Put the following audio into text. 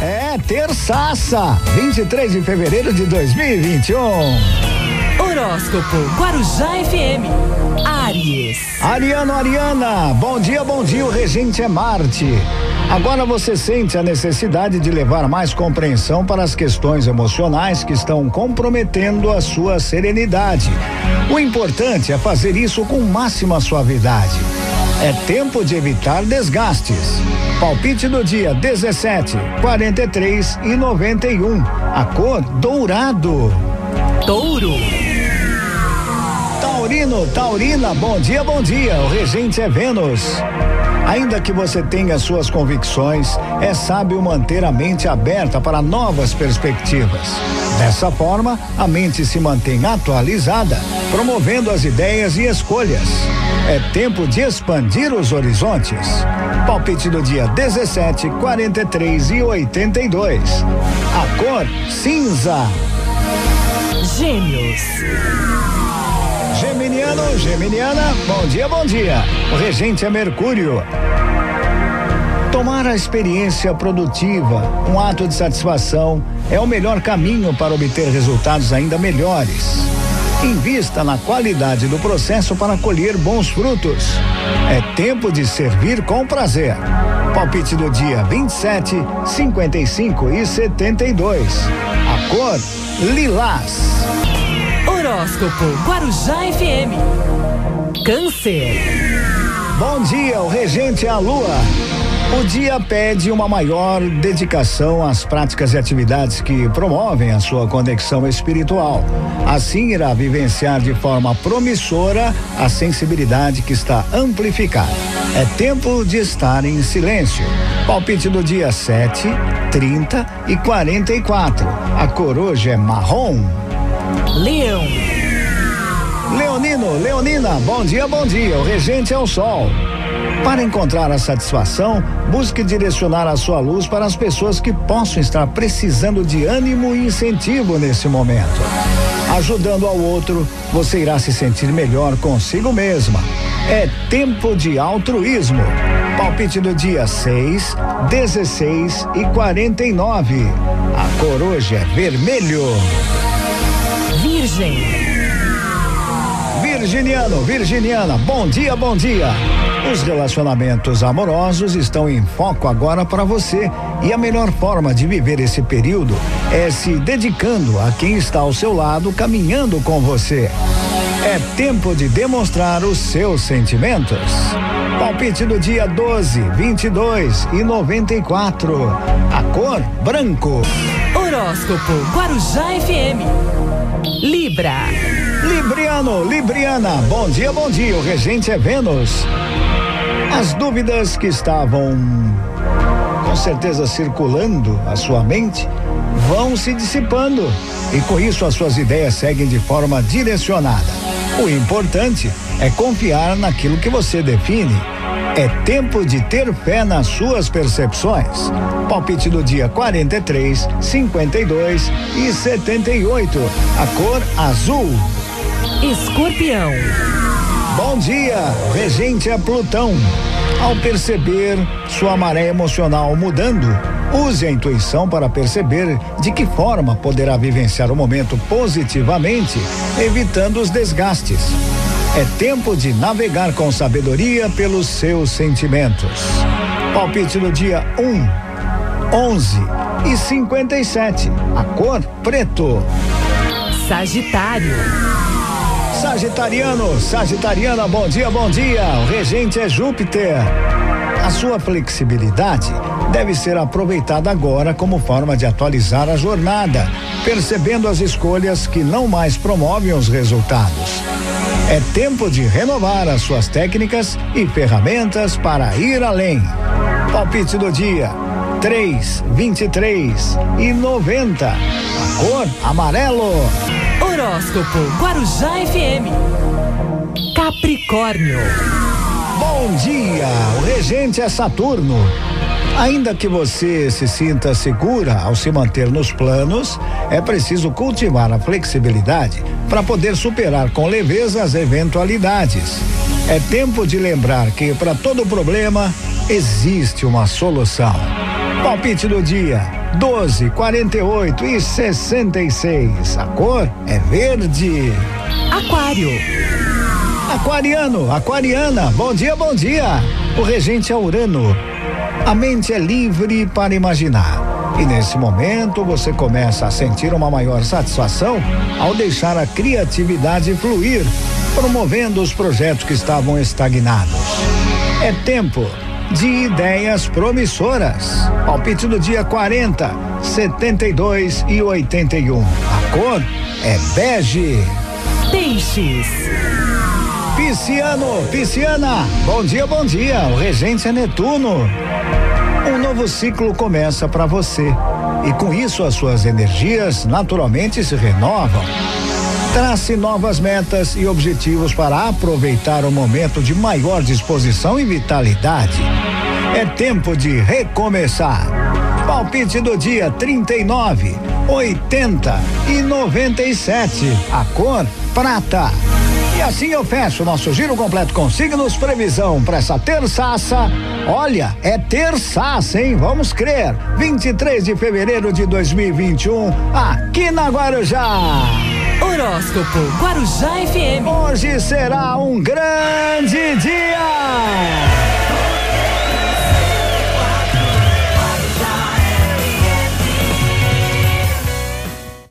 É terçaça, 23 de fevereiro de 2021. Horóscopo Guarujá FM. Aries. Ariano, Ariana, bom dia, bom dia. O regente é Marte. Agora você sente a necessidade de levar mais compreensão para as questões emocionais que estão comprometendo a sua serenidade. O importante é fazer isso com máxima suavidade. É tempo de evitar desgastes. Palpite do dia 17, 43 e 91. A cor dourado. Touro. Taurino, Taurina, bom dia, bom dia. O regente é Vênus. Ainda que você tenha suas convicções, é sábio manter a mente aberta para novas perspectivas. Dessa forma, a mente se mantém atualizada, promovendo as ideias e escolhas. É tempo de expandir os horizontes. Palpite do dia 17, 43 e 82. A cor cinza. Gêmeos. Geminiano, Geminiana, bom dia, bom dia. O regente é Mercúrio. Tomar a experiência produtiva, um ato de satisfação, é o melhor caminho para obter resultados ainda melhores. Invista na qualidade do processo para colher bons frutos. É tempo de servir com prazer. Palpite do dia 27, 55 e 72. A cor lilás. Horóscopo Guarujá FM. Câncer. Bom dia, o regente é a lua. O dia pede uma maior dedicação às práticas e atividades que promovem a sua conexão espiritual. Assim irá vivenciar de forma promissora a sensibilidade que está amplificada. É tempo de estar em silêncio. Palpite do dia 7, 30 e 44. A cor hoje é marrom. Leão. Leonino, Leonina, bom dia, bom dia. O regente é o sol. Para encontrar a satisfação, busque direcionar a sua luz para as pessoas que possam estar precisando de ânimo e incentivo nesse momento. Ajudando ao outro, você irá se sentir melhor consigo mesma. É tempo de altruísmo. Palpite do dia 6, 16 e 49. A cor hoje é vermelho. Virgem. Virginiano, Virginiana, bom dia, bom dia. Os relacionamentos amorosos estão em foco agora para você e a melhor forma de viver esse período é se dedicando a quem está ao seu lado, caminhando com você. É tempo de demonstrar os seus sentimentos. Palpite do dia 12, 22 e 94. A cor branco. Horóscopo Guarujá FM. Libra. Libriano, Libriana, bom dia, bom dia. O regente é Vênus. As dúvidas que estavam com certeza circulando a sua mente vão se dissipando e com isso as suas ideias seguem de forma direcionada. O importante é confiar naquilo que você define. É tempo de ter fé nas suas percepções. Palpite do dia 43, 52 e 78. A cor azul. Escorpião. Bom dia, regente é Plutão. Ao perceber sua maré emocional mudando, use a intuição para perceber de que forma poderá vivenciar o momento positivamente, evitando os desgastes. É tempo de navegar com sabedoria pelos seus sentimentos. Palpite no dia 1, 11 e 57. A cor preto. Sagitário. Sagitariano, Sagitariana, bom dia, bom dia. O regente é Júpiter. A sua flexibilidade deve ser aproveitada agora como forma de atualizar a jornada, percebendo as escolhas que não mais promovem os resultados. É tempo de renovar as suas técnicas e ferramentas para ir além. Palpite do dia: 3, 23 e 90. A cor amarelo. Horóscopo Guarujá FM. Capricórnio. Bom dia, o regente é Saturno. Ainda que você se sinta segura ao se manter nos planos, é preciso cultivar a flexibilidade para poder superar com leveza as eventualidades. É tempo de lembrar que para todo problema existe uma solução. Palpite do dia: 12, 48 e 66. A cor é verde. Aquário. Aquariano, aquariana, bom dia, bom dia. O regente é Urano. A mente é livre para imaginar. E nesse momento você começa a sentir uma maior satisfação ao deixar a criatividade fluir, promovendo os projetos que estavam estagnados. É tempo de ideias promissoras. Palpite do dia 40, 72 e 81. A cor é bege. Peixes. Pisciano, Pisciana, bom dia, bom dia. O regente é Netuno. Um novo ciclo começa para você. E com isso as suas energias naturalmente se renovam. Trace novas metas e objetivos para aproveitar o momento de maior disposição e vitalidade. É tempo de recomeçar. Palpite do dia 39, 80 e 97. A cor prata. E assim eu fecho nosso giro completo com signos previsão para essa terçaça. Olha, é terçaça, hein? Vamos crer. 23 de fevereiro de 2021, aqui na Guarujá. Horóscopo Guarujá FM. Hoje será um grande dia.